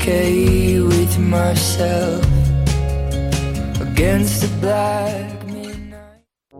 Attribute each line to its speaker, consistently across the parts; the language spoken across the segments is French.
Speaker 1: okay with myself against the black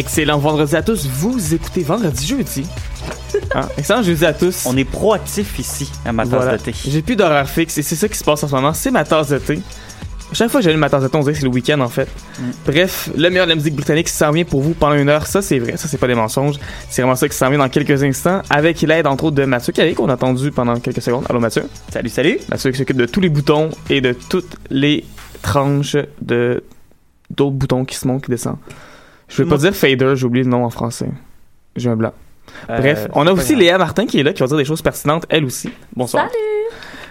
Speaker 2: Excellent vendredi à tous. Vous écoutez vendredi jeudi. Hein? Excellent jeudi à tous.
Speaker 3: On est proactif ici à ma tasse
Speaker 2: Voilà.
Speaker 3: de thé.
Speaker 2: J'ai plus d'horaire fixe et c'est ça qui se passe en ce moment. C'est ma tasse de thé. Chaque fois que j'allume ma tasse de thé, on dirait que c'est le week-end en fait.
Speaker 3: Mm.
Speaker 2: Bref, le meilleur de la musique britannique s'en vient pour vous pendant une heure. Ça, c'est vrai. Ça, c'est pas des mensonges. C'est vraiment ça qui s'en vient dans quelques instants avec l'aide entre autres de Mathieu Calais qu'on a entendu pendant quelques secondes. Allô Mathieu?
Speaker 3: Salut, salut.
Speaker 2: Mathieu qui s'occupe de tous les boutons et de toutes les tranches de d'autres boutons qui se montent, qui descendent. Je vais pas dire fader, j'ai oublié le nom en français. J'ai un blanc. Bref,
Speaker 3: Euh,
Speaker 2: on a aussi. Léa Martin qui est là, qui va dire des choses pertinentes, elle aussi. Bonsoir.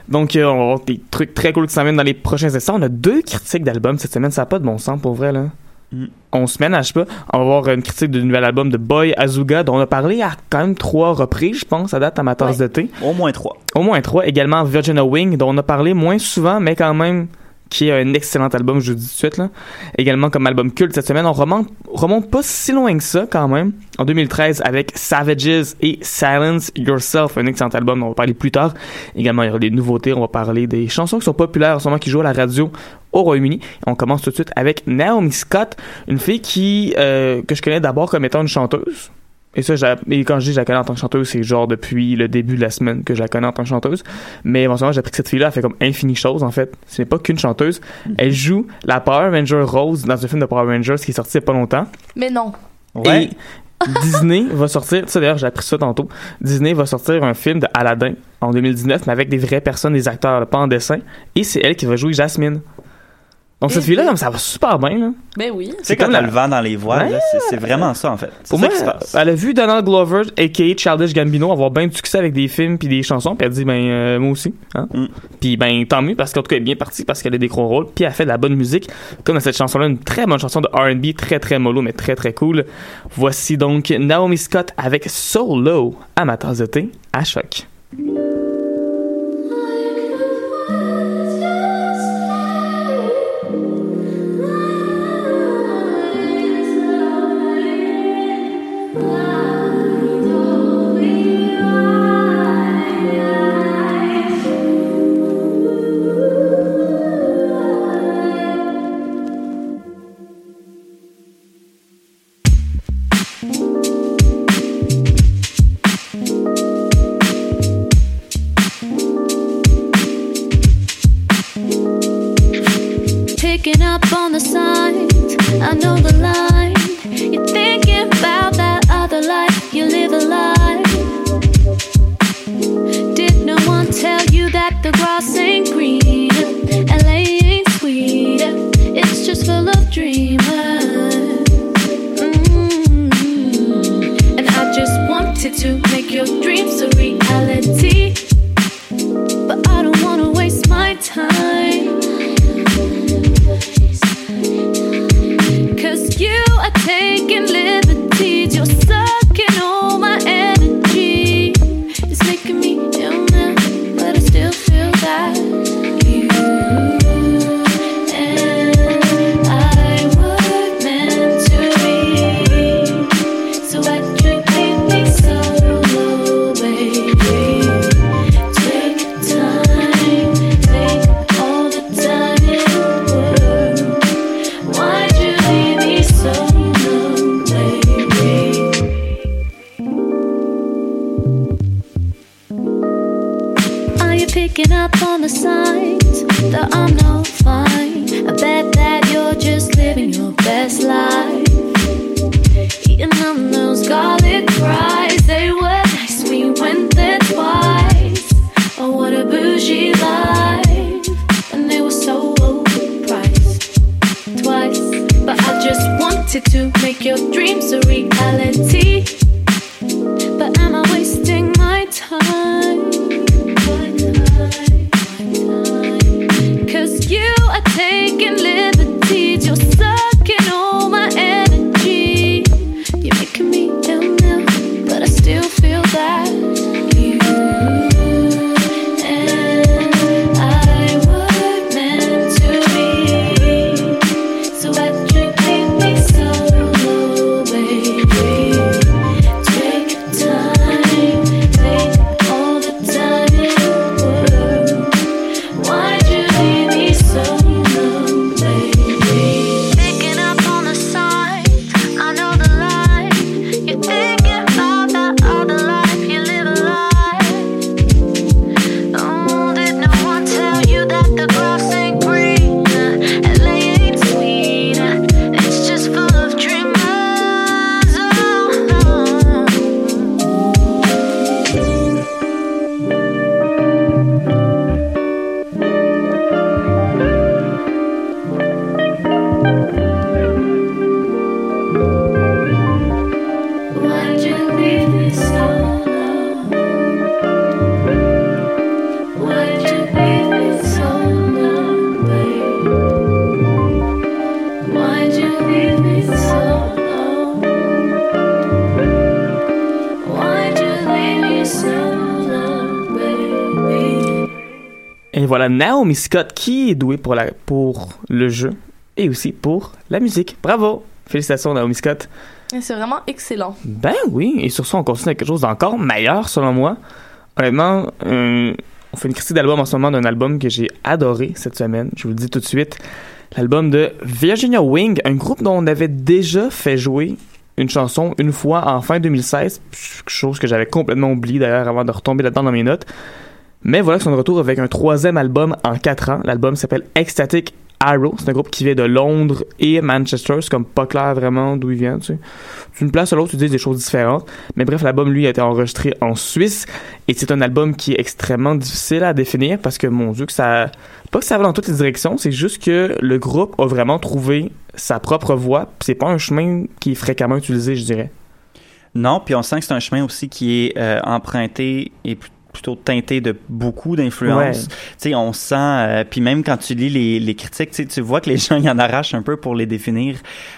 Speaker 2: Donc, euh, on va avoir des trucs très cool qui viennent dans les prochains instants. On a deux critiques d'albums cette semaine, ça n'a pas de bon sens pour vrai, là.
Speaker 3: Mm.
Speaker 2: On se ménage pas. On va voir une critique du nouvel album de Boy Azuga, dont on a parlé à quand même trois reprises, je pense, à date à ma tasse de thé.
Speaker 3: Au moins trois.
Speaker 2: Au moins trois. Également Virginia Wing, dont on a parlé moins souvent, mais quand même qui est un excellent album, je vous dis tout de suite. Là. Également comme album culte cette semaine, on remonte, remonte pas si loin que ça quand même. En 2013 avec Savages et Silence Yourself, un excellent album on va parler plus tard. Également, il y aura des nouveautés, on va parler des chansons qui sont populaires en ce moment, qui jouent à la radio au Royaume-Uni. On commence tout de suite avec Naomi Scott, une fille qui euh, que je connais d'abord comme étant une chanteuse. Et ça, et quand je dis que je la connais en tant que chanteuse, c'est genre depuis le début de la semaine que je la connais en tant que chanteuse. Mais éventuellement, j'ai appris que cette fille-là a fait comme infini chose, en fait. Ce n'est pas qu'une chanteuse. Elle joue la Power Ranger Rose dans un film de Power Rangers qui est sorti il n'y a pas longtemps.
Speaker 4: Mais non.
Speaker 2: Et Disney va sortir, ça d'ailleurs, j'ai appris ça tantôt. Disney va sortir un film de Aladdin en 2019, mais avec des vraies personnes, des acteurs, pas en dessin. Et c'est elle qui va jouer Jasmine. Donc cette
Speaker 4: Et
Speaker 2: fille-là, ça va super bien, là.
Speaker 4: Ben oui.
Speaker 3: C'est
Speaker 2: comme la-
Speaker 3: le vent dans les voiles,
Speaker 2: Ouais.
Speaker 3: c'est- vraiment ça en fait. C'est
Speaker 2: Pour
Speaker 3: ça
Speaker 2: moi,
Speaker 3: qui se passe.
Speaker 2: elle a vu Donald Glover, a.k.a. Childish Gambino, avoir bien du succès avec des films puis des chansons, puis elle dit, ben, euh, moi aussi. Hein?
Speaker 3: Mm.
Speaker 2: Puis, ben, tant mieux, parce qu'en tout cas, elle est bien partie, parce qu'elle a des gros rôles, puis elle fait de la bonne musique, comme dans cette chanson-là, une très bonne chanson de R&B, très, très mollo, mais très, très cool. Voici donc Naomi Scott avec Solo à ma tasse de thé, à choc.
Speaker 4: That the grass ain't green? LA ain't sweet. It's just full of dreamers. Mm. And I just wanted to make your dreams a
Speaker 2: Naomi Scott qui est douée pour, la, pour le jeu et aussi pour la musique. Bravo! Félicitations Naomi Scott.
Speaker 5: C'est vraiment excellent.
Speaker 2: Ben oui, et sur ça, on continue avec quelque chose d'encore meilleur, selon moi. Honnêtement, euh, on fait une critique d'album en ce moment d'un album que j'ai adoré cette semaine. Je vous le dis tout de suite. L'album de Virginia Wing, un groupe dont on avait déjà fait jouer une chanson une fois en fin 2016, chose que j'avais complètement oublié d'ailleurs avant de retomber là-dedans dans mes notes. Mais voilà qu'ils sont de retour avec un troisième album en quatre ans. L'album s'appelle Ecstatic Arrow. C'est un groupe qui vient de Londres et Manchester. C'est comme pas clair vraiment d'où il vient, tu sais. D'une place à l'autre, tu dis des choses différentes. Mais bref, l'album, lui, a été enregistré en Suisse. Et c'est un album qui est extrêmement difficile à définir parce que, mon Dieu, que ça... Pas que ça va dans toutes les directions, c'est juste que le groupe a vraiment trouvé sa propre voie. C'est pas un chemin qui est fréquemment utilisé, je dirais.
Speaker 3: Non, puis on sent que c'est un chemin aussi qui est euh, emprunté et pl- plutôt teinté de beaucoup d'influences.
Speaker 2: Ouais.
Speaker 3: On sent, euh, puis même quand tu lis les, les critiques, tu vois que les gens y en arrachent un peu pour les définir.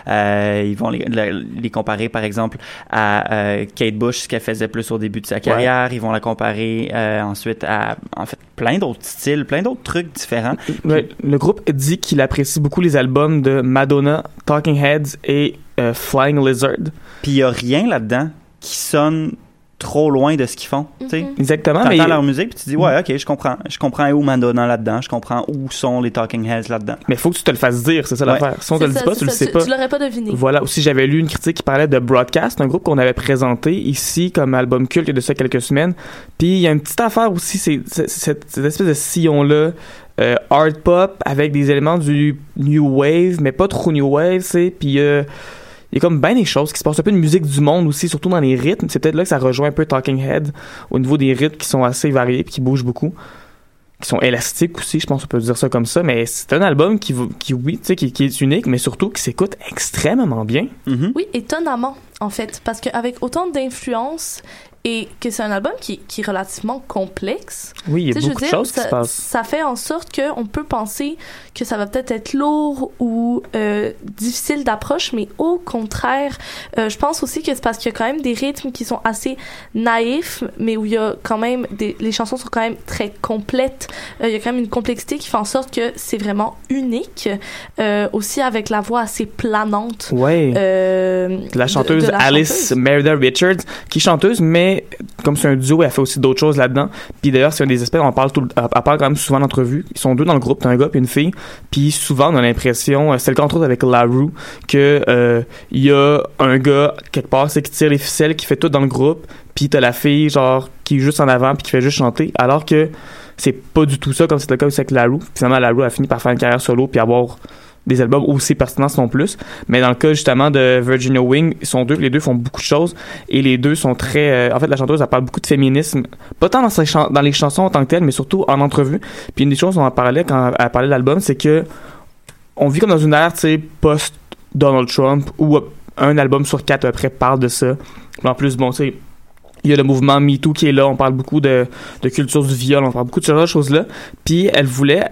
Speaker 3: Euh, ils vont les, comparer, par exemple, à euh, Kate Bush, ce qu'elle faisait plus au début de sa carrière. Ils vont la comparer ensuite à, en fait, plein d'autres styles, plein d'autres trucs différents.
Speaker 2: Ouais, le groupe dit qu'il apprécie beaucoup les albums de Madonna, Talking Heads et Flying Lizard.
Speaker 3: Puis il y a rien là-dedans qui sonne trop loin de ce qu'ils font. tu sais.
Speaker 2: Exactement.
Speaker 3: T'entends
Speaker 2: mais-
Speaker 3: leur musique puis tu dis ouais ok je comprends je comprends où Madonna là-dedans je comprends où sont les Talking Heads là-dedans
Speaker 2: Mais faut que tu te le fasses dire, c'est ça
Speaker 3: Ouais.
Speaker 2: l'affaire. Si on te le
Speaker 5: C'est
Speaker 2: dit pas,
Speaker 5: c'est
Speaker 2: tu le sais
Speaker 5: tu-
Speaker 2: pas.
Speaker 5: Tu l'aurais pas deviné.
Speaker 2: Voilà, aussi j'avais lu une critique qui parlait de Broadcast, un groupe qu'on avait présenté ici comme album culte il y a de ça quelques semaines. Puis il y a une petite affaire aussi, c'est c'est- cette, cette espèce de sillon-là euh, art pop avec des éléments du new wave, mais pas trop new wave, tu sais. Puis euh, il y a comme bien des choses qui se passent, un peu de musique du monde aussi, surtout dans les rythmes. C'est peut-être là que ça rejoint un peu Talking Head au niveau des rythmes qui sont assez variés et qui bougent beaucoup qui sont élastiques aussi, je pense qu'on peut dire ça comme ça, mais c'est un album qui, qui oui, tu sais, qui, qui est unique, mais surtout qui s'écoute extrêmement bien.
Speaker 5: Oui, étonnamment, en fait, parce qu'avec autant d'influence et que c'est un album qui, qui est relativement complexe.
Speaker 2: Oui, il y a beaucoup de choses qui se passent.
Speaker 5: Ça fait en sorte qu'on peut penser que ça va peut-être être lourd ou euh, difficile d'approche, mais au contraire, euh, je pense aussi que c'est parce qu'il y a quand même des rythmes qui sont assez naïfs, mais où il y a quand même des, les chansons sont quand même très complètes. Euh, il y a quand même une complexité qui fait en sorte que c'est vraiment unique. Euh, aussi avec la voix assez planante.
Speaker 2: Ouais.
Speaker 5: Euh,
Speaker 2: la chanteuse
Speaker 5: de la
Speaker 2: Alice
Speaker 5: chanteuse.
Speaker 2: Merida Richards, qui est chanteuse, mais comme c'est un duo, elle fait aussi d'autres choses là-dedans. Puis d'ailleurs, c'est un des aspects, on parle, tout, le- elle parle quand même souvent en entrevue. Ils sont deux dans le groupe, t'as un gars et une fille. Puis souvent, on a l'impression, euh, c'est le cas entre autres avec La Rue, que euh, y a un gars quelque part, c'est qui tire les ficelles, qui fait tout dans le groupe. Puis t'as la fille, genre, qui est juste en avant, puis qui fait juste chanter. Alors que c'est pas du tout ça, comme c'est le cas aussi avec La Rue. Finalement, La Rue a fini par faire une carrière solo, puis avoir des albums aussi pertinents sinon plus. Mais dans le cas justement de Virginia Wing sont deux les deux font beaucoup de choses. Et les deux sont très euh, en fait la chanteuse elle parle beaucoup de féminisme. Pas tant dans, ses les chansons en tant que telles mais surtout en entrevue. Puis une des choses dont elle parlait quand elle parlait de l'album c'est que on vit comme dans une ère tu sais post Donald Trump où un album sur quatre à peu près parle de ça. En plus bon tu sais il y a le mouvement MeToo qui est là, on parle beaucoup de, de culture du viol, on parle beaucoup de ce genre de choses-là. Puis elle voulait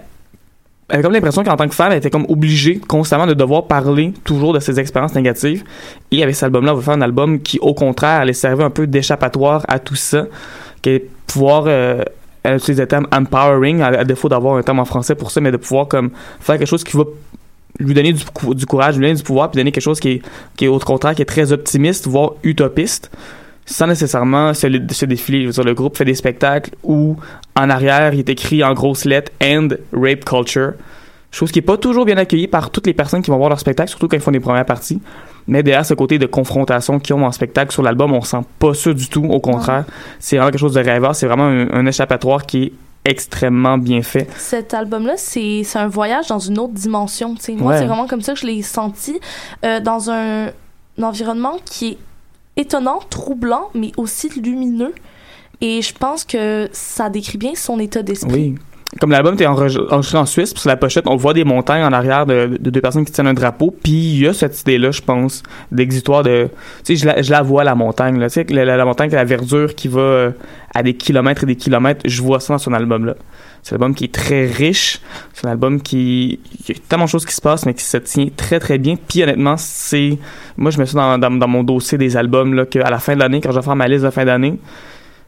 Speaker 2: avait comme l'impression qu'en tant que femme, elle était comme obligée constamment de devoir parler toujours de ses expériences négatives. Et avec cet album-là, on va faire un album qui, au contraire, allait servir un peu d'échappatoire à tout ça, qui pouvoir, euh, elle utilise le terme empowering, à, défaut d'avoir un terme en français pour ça, mais de pouvoir comme faire quelque chose qui va lui donner du, du courage, lui donner du pouvoir, puis donner quelque chose qui est, qui est au contraire, qui est très optimiste, voire utopiste sans nécessairement se, se défiler. Je veux dire, le groupe fait des spectacles où, en arrière, il est écrit en grosses lettres « End Rape Culture ». Chose qui est pas toujours bien accueillie par toutes les personnes qui vont voir leur spectacle, surtout quand ils font des premières parties. Mais derrière ce côté de confrontation qu'ils ont en spectacle sur l'album, on sent pas ça du tout. Au contraire, c'est vraiment quelque chose de rêveur. C'est vraiment un, un échappatoire qui est extrêmement bien fait.
Speaker 5: Cet album-là, c'est un voyage dans une autre dimension. tu sais. Moi,
Speaker 2: Ouais.
Speaker 5: c'est vraiment comme ça que je l'ai senti euh, dans un, un environnement qui est étonnant, troublant, mais aussi lumineux. Et je pense que ça décrit bien son état d'esprit.
Speaker 2: Oui. Comme l'album était enregistré en Suisse, puis sur la pochette, on voit des montagnes en arrière de, de deux personnes qui tiennent un drapeau, puis il y a cette idée-là, je pense, d'exitoire de... Tu sais, je la, je la vois, la montagne, là. Tu sais, la, la, la montagne, la verdure qui va euh, à des kilomètres et des kilomètres, je vois ça dans son album-là. C'est un album qui est très riche, c'est un album qui... Il y a tellement de choses qui se passent, mais qui se tient très, très bien. Puis honnêtement, c'est... Moi, je mets ça dans, dans, dans mon dossier des albums, là, qu'à la fin de l'année, quand je vais faire ma liste de fin d'année,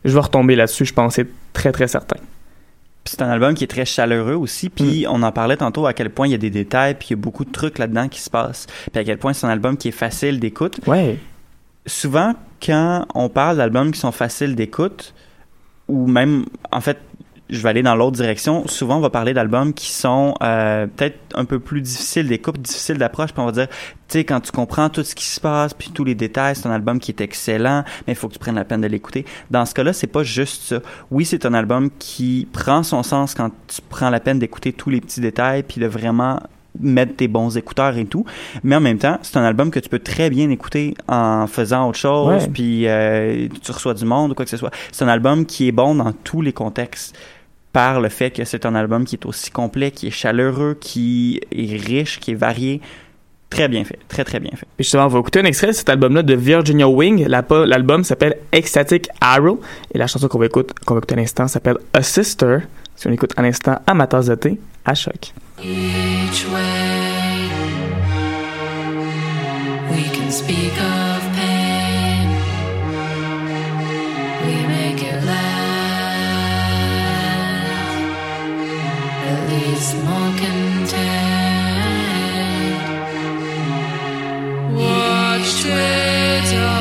Speaker 2: je vais retomber là-dessus, je pense, c'est très, très certain.
Speaker 3: Puis c'est un album qui est très chaleureux aussi. Puis on en parlait tantôt à quel point il y a des détails, puis il y a beaucoup de trucs là-dedans qui se passent. Puis à quel point c'est un album qui est facile d'écoute.
Speaker 2: Ouais.
Speaker 3: Souvent, quand on parle d'albums qui sont faciles d'écoute, ou même, en fait, je vais aller dans l'autre direction. Souvent, on va parler d'albums qui sont euh, peut-être un peu plus difficiles d'écoute, difficiles d'approche. Puis on va dire, tu sais, quand tu comprends tout ce qui se passe, puis tous les détails, c'est un album qui est excellent, mais il faut que tu prennes la peine de l'écouter. Dans ce cas-là, c'est pas juste ça. Oui, c'est un album qui prend son sens quand tu prends la peine d'écouter tous les petits détails, puis de vraiment mettre tes bons écouteurs et tout. Mais en même temps, c'est un album que tu peux très bien écouter en faisant autre chose, puis euh, tu reçois du monde ou quoi que ce soit. C'est un album qui est bon dans tous les contextes par le fait que c'est un album qui est aussi complet, qui est chaleureux, qui est riche, qui est varié. Très bien fait, très très bien fait.
Speaker 2: Justement, on va écouter un extrait de cet album-là de Virginia Wing. La- L'album s'appelle Ecstatic Arrow. Et la chanson qu'on va, écouter, qu'on va écouter à l'instant s'appelle A Sister. Si on écoute à l'instant à ma tasse de thé, à choc.
Speaker 4: Each way we can speak of Watch Twitter,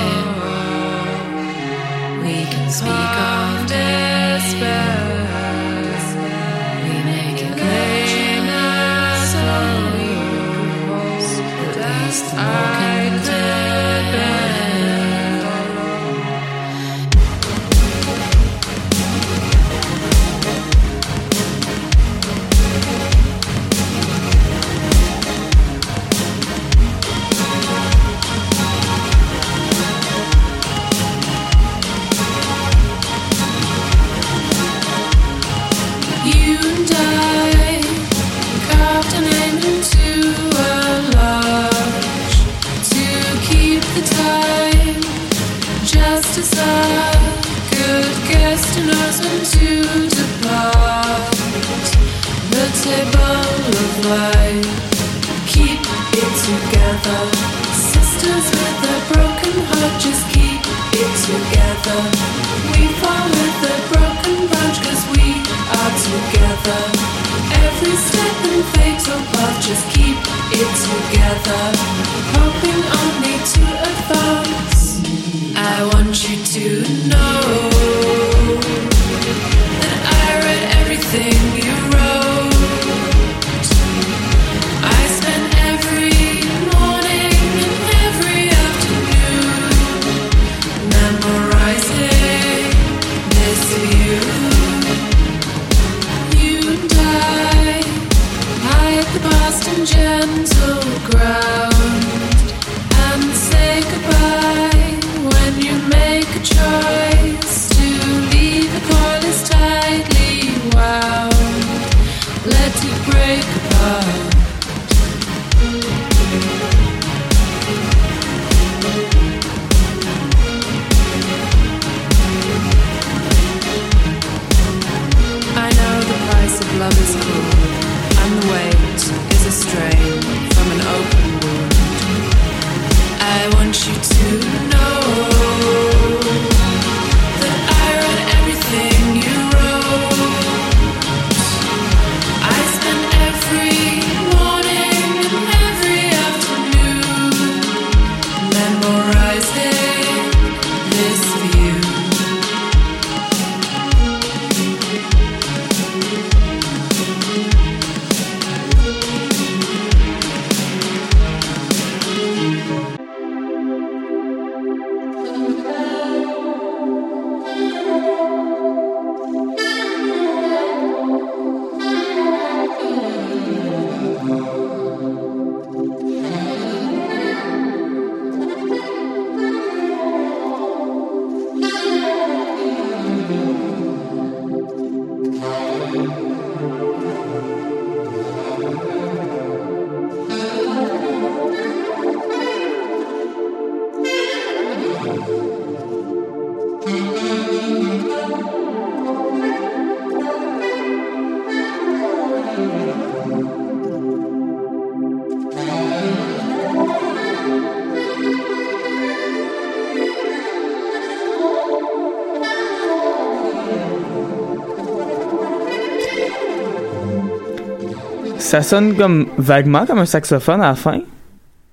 Speaker 2: Ça sonne comme vaguement comme un saxophone à la fin,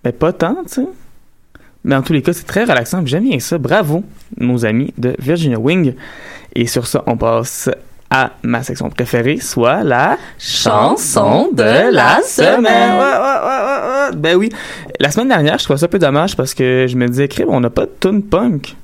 Speaker 2: mais pas tant, tu sais. Mais en tous les cas, c'est très relaxant. J'aime bien ça. Bravo, nos amis de Virginia Wing. Et sur ça, on passe à ma section préférée, soit la chanson de la semaine. Ouais, ouais, ouais, ouais, ouais. Ben oui. La semaine dernière, je trouvais ça un peu dommage parce que je me disais, crème, on n'a pas de tune punk.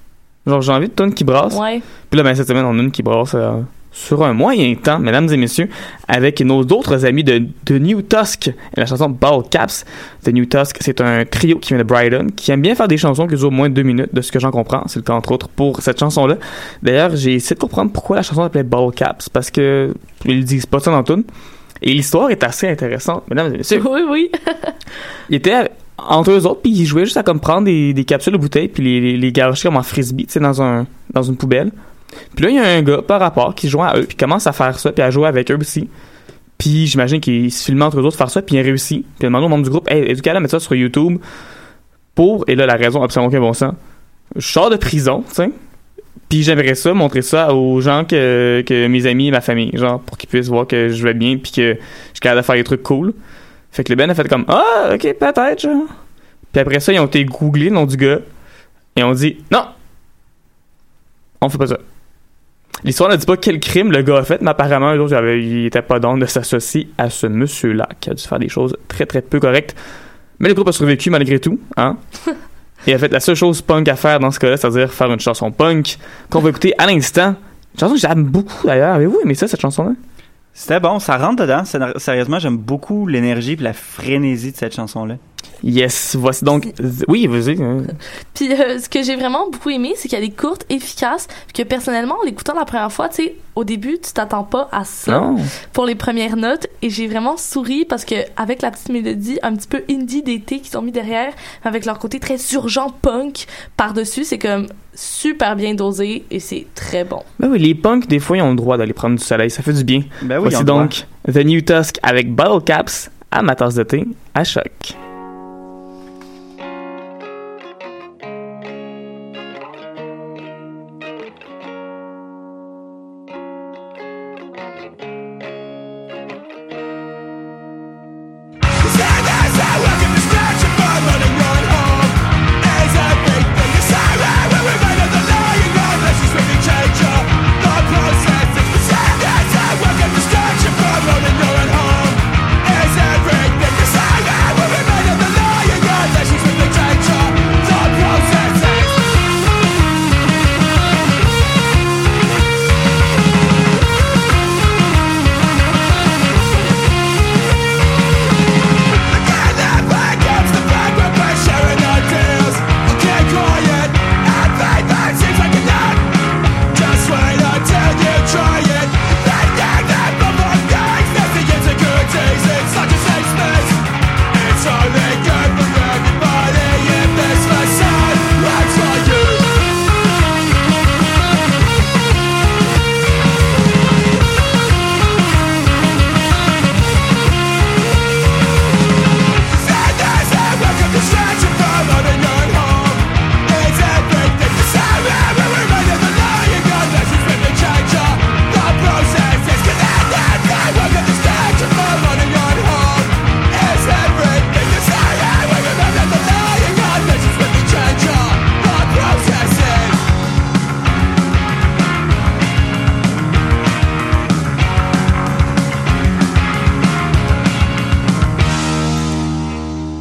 Speaker 2: Genre, j'ai envie de tune qui brasse.
Speaker 5: Ouais.
Speaker 2: Puis là, ben, cette semaine, on a une qui brasse euh, sur un moyen temps, mesdames et messieurs, avec nos autres amis de, de New Tusk et la chanson Ball Caps. The New Tusk, c'est un trio qui vient de Brighton, qui aime bien faire des chansons qui durent moins de deux minutes, de ce que j'en comprends. C'est le cas, entre autres, pour cette chanson-là. D'ailleurs, j'ai essayé de comprendre pourquoi la chanson s'appelait Ball Caps, parce que ils disent pas ça dans tout. Et l'histoire est assez intéressante, mesdames et messieurs.
Speaker 5: Oui, oui.
Speaker 2: Ils étaient entre eux autres, puis ils jouaient juste à comme prendre des, des capsules de bouteilles, puis les, les, les garocher comme en frisbee, tu sais, dans, un, dans une poubelle. Puis là, il y a un gars par rapport qui joue à eux, puis commence à faire ça, puis à jouer avec eux aussi. Puis j'imagine qu'il se filmait entre eux autres faire ça, puis il a réussi. Puis il a demandé au membre du groupe, hey, est-ce qu'elle mettre ça sur YouTube pour, et là, la raison absolument aucun bon sens, je sors de prison, tu sais. Puis j'aimerais ça, montrer ça aux gens que, que mes amis et ma famille, genre, pour qu'ils puissent voir que je vais bien, puis que je suis capable de faire des trucs cool. Fait que le Ben a fait comme, ah, ok, peut-être, genre. Puis après ça, ils ont été googlés le nom du gars, et on dit, non, on fait pas ça. L'histoire ne dit pas quel crime le gars a fait, mais apparemment, eux autres, avaient- ils étaient pas dans de s'associer à ce monsieur-là, qui a dû faire des choses très très peu correctes. Mais le groupe a survécu malgré tout, hein. Et a fait la seule chose punk à faire dans ce cas-là, c'est-à-dire faire une chanson punk qu'on va écouter à l'instant. Une chanson que j'aime beaucoup d'ailleurs. Avez-vous aimé ça, cette chanson-là?
Speaker 3: C'était bon, ça rentre dedans. Sérieusement, j'aime beaucoup l'énergie et la frénésie de cette chanson-là.
Speaker 2: Yes, voici donc. Oui, vas-y. hein.
Speaker 5: Puis euh, ce que j'ai vraiment beaucoup aimé, c'est qu'elle est courte, efficace, puis que personnellement, en l'écoutant la première fois, tu sais, au début, tu t'attends pas à ça
Speaker 2: Non.
Speaker 5: pour les premières notes, et j'ai vraiment souri parce que avec la petite mélodie un petit peu indie d'été qu'ils ont mis derrière, avec leur côté très urgent punk par-dessus, c'est comme super bien dosé et c'est très bon.
Speaker 2: Ben oui, les punks, des fois, ils ont le droit d'aller prendre du soleil. Ça fait du bien.
Speaker 3: Ben oui,
Speaker 2: Voici
Speaker 3: droit.
Speaker 2: donc The New Tusk avec Bottle Caps à ma tasse de thé à choc.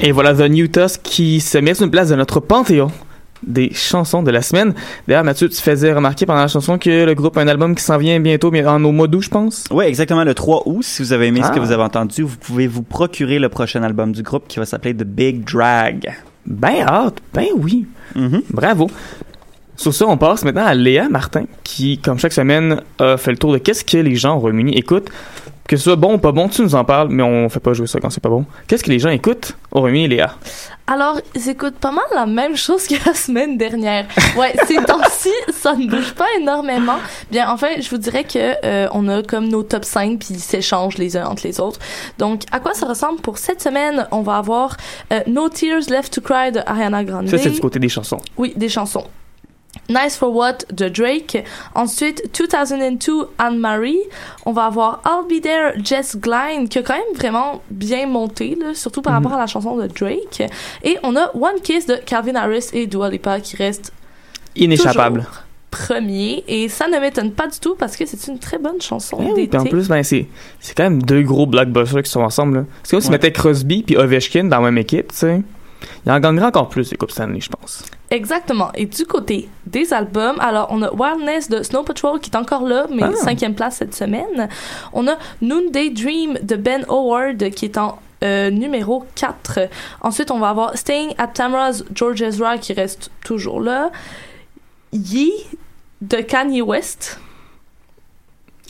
Speaker 2: Et voilà The New Tusk qui se met sur une place de notre panthéon des chansons de la semaine. D'ailleurs, Mathieu, tu faisais remarquer pendant la chanson que le groupe a un album qui s'en vient bientôt, mais en au mois d'août, je pense.
Speaker 3: Oui, exactement, le 3 août. Si vous avez aimé ce
Speaker 2: Ah.
Speaker 3: que vous avez entendu, vous pouvez vous procurer le prochain album du groupe qui va s'appeler The Big Drag.
Speaker 2: Ben hâte, ben oui.
Speaker 3: Mhm.
Speaker 2: Bravo. Sur ça, on passe maintenant à Léa Martin, qui, comme chaque semaine, a fait le tour de qu'est-ce que les gens au Royaume-Uni écoutent. Que ce soit bon ou pas bon, tu nous en parles, mais on fait pas jouer ça quand c'est pas bon. Qu'est-ce que les gens écoutent? Au Royaume-Uni, Léa?
Speaker 5: Alors, ils écoutent pas mal la même chose que la semaine dernière. Ouais, ces temps-ci, ça ne bouge pas énormément. Bien, enfin, je vous dirais que euh, on a comme nos top 5 puis ils s'échangent les uns entre les autres. Donc, à quoi ça ressemble pour cette semaine? On va avoir euh, No Tears Left to Cry de Ariana Grande.
Speaker 2: Ça, c'est du côté des chansons.
Speaker 5: Oui, des chansons. Nice for What de Drake. Ensuite, 2002 Anne-Marie. On va avoir I'll Be There Jess Glynne, qui a quand même vraiment bien monté, là, surtout par
Speaker 2: Mhm.
Speaker 5: rapport à la chanson de Drake. Et on a One Kiss de Calvin Harris et Dua Lipa qui reste
Speaker 2: Inéchappable.
Speaker 5: premier. Et ça ne m'étonne pas du tout parce que c'est une très bonne chanson
Speaker 2: Eh oui,
Speaker 5: d'été.
Speaker 2: puis en plus, ben, c'est, c'est quand même deux gros blockbusters qui sont ensemble. C'est comme si
Speaker 3: Ouais.
Speaker 2: mettais Crosby puis Ovechkin dans la même équipe, tu sais. Il en gagnerait encore plus, les Coupes Stanley, je pense.
Speaker 5: Exactement. Et du côté des albums, alors on a Wildness de Snow Patrol qui est encore là, mais
Speaker 2: Ah.
Speaker 5: cinquième place cette semaine. On a Noonday Dream de Ben Howard qui est en euh, numéro 4. Ensuite, on va avoir Staying at Tamara's George Ezra qui reste toujours là. Yee de Kanye West.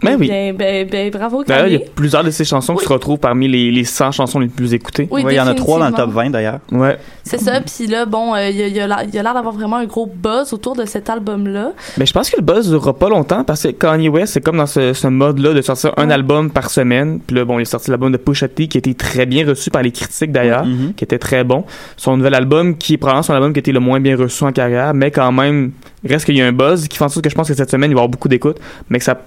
Speaker 2: Ben oui.
Speaker 5: Bien, ben, ben, bravo
Speaker 2: D'ailleurs, il y a plusieurs de ces chansons qui se retrouvent parmi les, les 100 chansons les plus écoutées.
Speaker 5: Oui,
Speaker 3: Ouais, il y en a trois dans le top
Speaker 5: définitivement.
Speaker 3: 20 d'ailleurs.
Speaker 2: Ouais.
Speaker 5: C'est ça. Puis là, bon, euh, il y a, il y a l'air il y a l'air d'avoir vraiment un gros buzz autour de cet album-là.
Speaker 2: Mais je pense que le buzz durera pas longtemps parce que Kanye West, c'est comme dans ce, ce mode-là de sortir un album par semaine. Puis là, bon, il a sorti l'album de Pusha T qui a été très bien reçu par les critiques d'ailleurs,
Speaker 3: Mhm.
Speaker 2: qui était très bon. Son nouvel album qui est probablement son album qui a été le moins bien reçu en carrière, mais quand même, reste qu'il y a un buzz qui fait en sorte que je pense que cette semaine, il va y avoir beaucoup d'écoute, mais que ça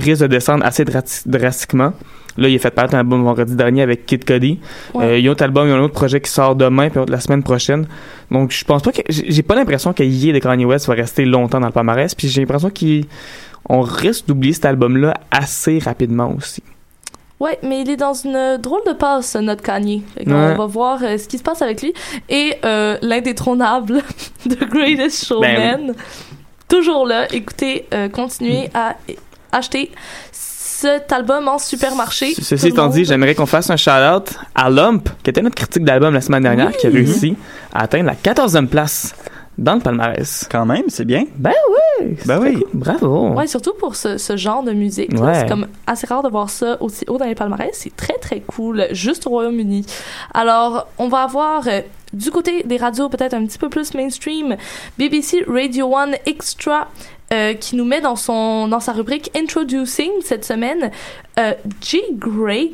Speaker 2: risque de descendre assez drastiquement. Là, il a fait paraître un album vendredi dernier avec Kid.
Speaker 5: Ouais.
Speaker 2: Euh, il y a un autre album, il y a un autre projet qui sort demain puis la semaine prochaine. Donc, je pense pas que j'ai pas l'impression que Ye de Kanye West va rester longtemps dans le palmarès. Puis j'ai l'impression qu'on risque d'oublier cet album-là assez rapidement aussi.
Speaker 5: Ouais, mais il est dans une drôle de passe, notre Kanye.
Speaker 2: Ouais.
Speaker 5: va voir euh, ce qui se passe avec lui. Et euh, l'indétrônable The Greatest Showman,
Speaker 2: Ben
Speaker 5: toujours là. Écoutez, euh, continuez à acheter. Cet album en supermarché.
Speaker 2: Ceci étant dit, j'aimerais qu'on fasse un shout-out à Lump, qui était notre critique d'album la semaine dernière,
Speaker 5: Oui.
Speaker 2: qui a réussi à atteindre la 14e place dans le palmarès.
Speaker 3: Quand même, c'est bien.
Speaker 2: Ben oui!
Speaker 3: Ben oui.
Speaker 2: cool. Bravo!
Speaker 5: Ouais, surtout pour ce, ce genre de musique.
Speaker 2: Ouais.
Speaker 5: C'est comme assez rare de voir ça aussi haut dans les palmarès. C'est très, très cool, juste au Royaume-Uni. Alors, on va avoir euh, du côté des radios peut-être un petit peu plus mainstream, BBC Radio 1 Extra. Euh, qui nous met dans son dans sa rubrique Introducing cette semaine euh, G. Gray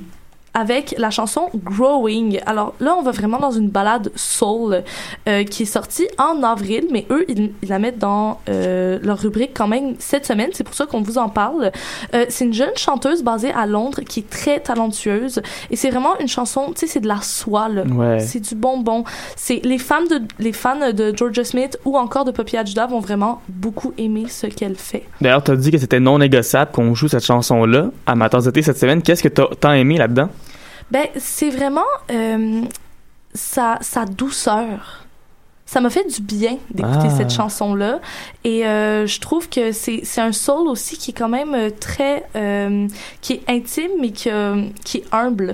Speaker 5: avec la chanson Growing. Alors là, on va vraiment dans une balade soul euh, qui est sortie en avril, mais eux, ils, ils la mettent dans euh, leur rubrique quand même cette semaine. C'est pour ça qu'on vous en parle. Euh, c'est une jeune chanteuse basée à Londres qui est très talentueuse et c'est vraiment une chanson, tu sais, c'est de la soie, là.
Speaker 2: Ouais.
Speaker 5: C'est du bonbon. C'est les fans de les fans de Georgia Smith ou encore de Poppy Ajda vont vraiment beaucoup aimer ce qu'elle fait.
Speaker 2: D'ailleurs, t'as dit que c'était non négociable qu'on joue cette chanson-là à d'été cette semaine. Qu'est-ce que t'as tant aimé là-dedans?
Speaker 5: Ben, c'est vraiment euh, sa, sa douceur. Ça m'a fait du bien d'écouter
Speaker 2: Ah.
Speaker 5: cette chanson-là. Et euh, je trouve que c'est un soul aussi qui est quand même euh, très... euh, qui est intime, mais qui, qui est humble.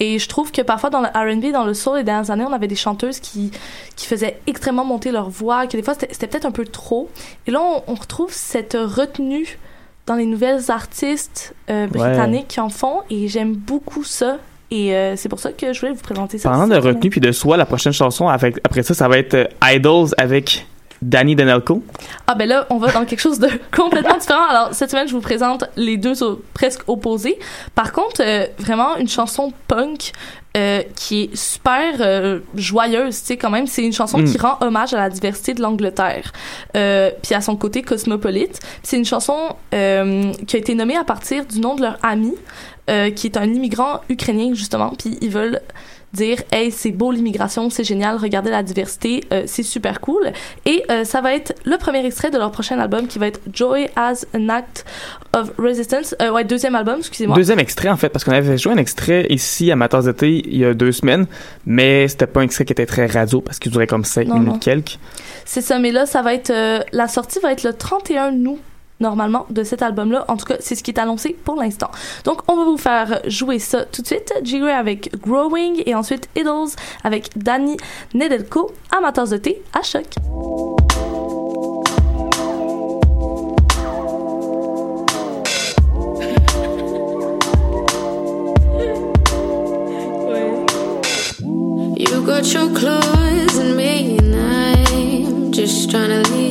Speaker 5: Et je trouve que parfois dans le R&B, dans le soul, les dernières années, on avait des chanteuses qui, qui faisaient extrêmement monter leur voix, que des fois c'était c'était peut-être un peu trop. Et là, on, on retrouve cette retenue dans les nouvelles artistes euh,
Speaker 2: Ouais.
Speaker 5: britanniques qui en font, et j'aime beaucoup ça. Et euh, c'est pour ça que je voulais vous présenter ça.
Speaker 2: Parlant de retenue puis de soi, la prochaine chanson, avec, après ça, ça va être euh, Idols avec Danny Denelco.
Speaker 5: Ah ben là, on va dans quelque chose de complètement différent. Alors cette semaine, je vous présente les deux presque opposés. Par contre, euh, vraiment une chanson punk euh, qui est super euh, joyeuse, tu sais quand même. C'est une chanson
Speaker 6: Mm.
Speaker 5: qui rend hommage à la diversité de l'Angleterre, euh, puis à son côté cosmopolite. C'est une chanson euh, qui a été nommée à partir du nom de leur ami, euh, qui est un immigrant ukrainien justement. Puis ils veulent dire hey c'est beau l'immigration c'est génial regardez la diversité euh, c'est super cool. Et euh, ça va être le premier extrait de leur prochain album qui va être Joy as an Act of Resistance. Euh, ouais deuxième album excusez-moi.
Speaker 2: Deuxième extrait, en fait, parce qu'on avait joué un extrait ici à d'été il y a deux semaines, mais c'était pas un extrait qui était très radio parce qu'il durait comme 5
Speaker 5: Non,
Speaker 2: minutes quelques.
Speaker 5: c'est ça mais là ça va être la sortie va être le 31 août normalement de cet album-là. En tout cas, c'est ce qui est annoncé pour l'instant. Donc, on va vous faire jouer ça tout de suite. G-Ray avec Growing et ensuite Idols avec Danny Nedelko, amateurs de thé à choc.
Speaker 7: You got your me, and I'm just trying to leave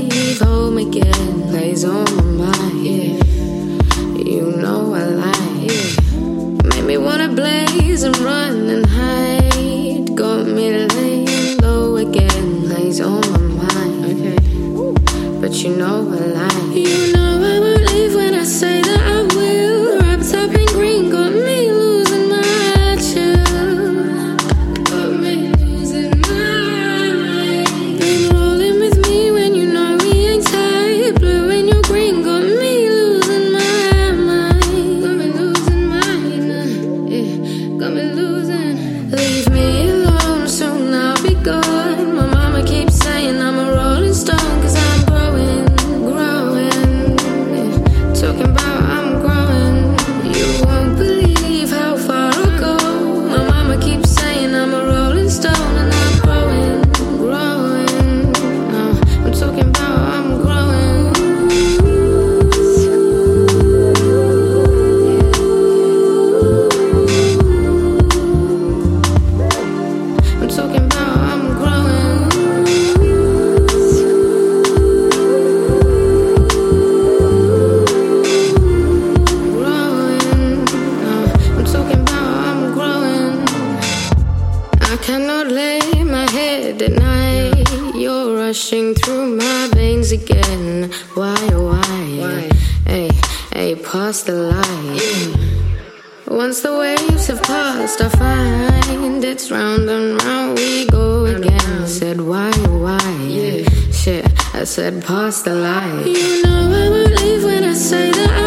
Speaker 7: said, past the light. You know I won't leave when I say that I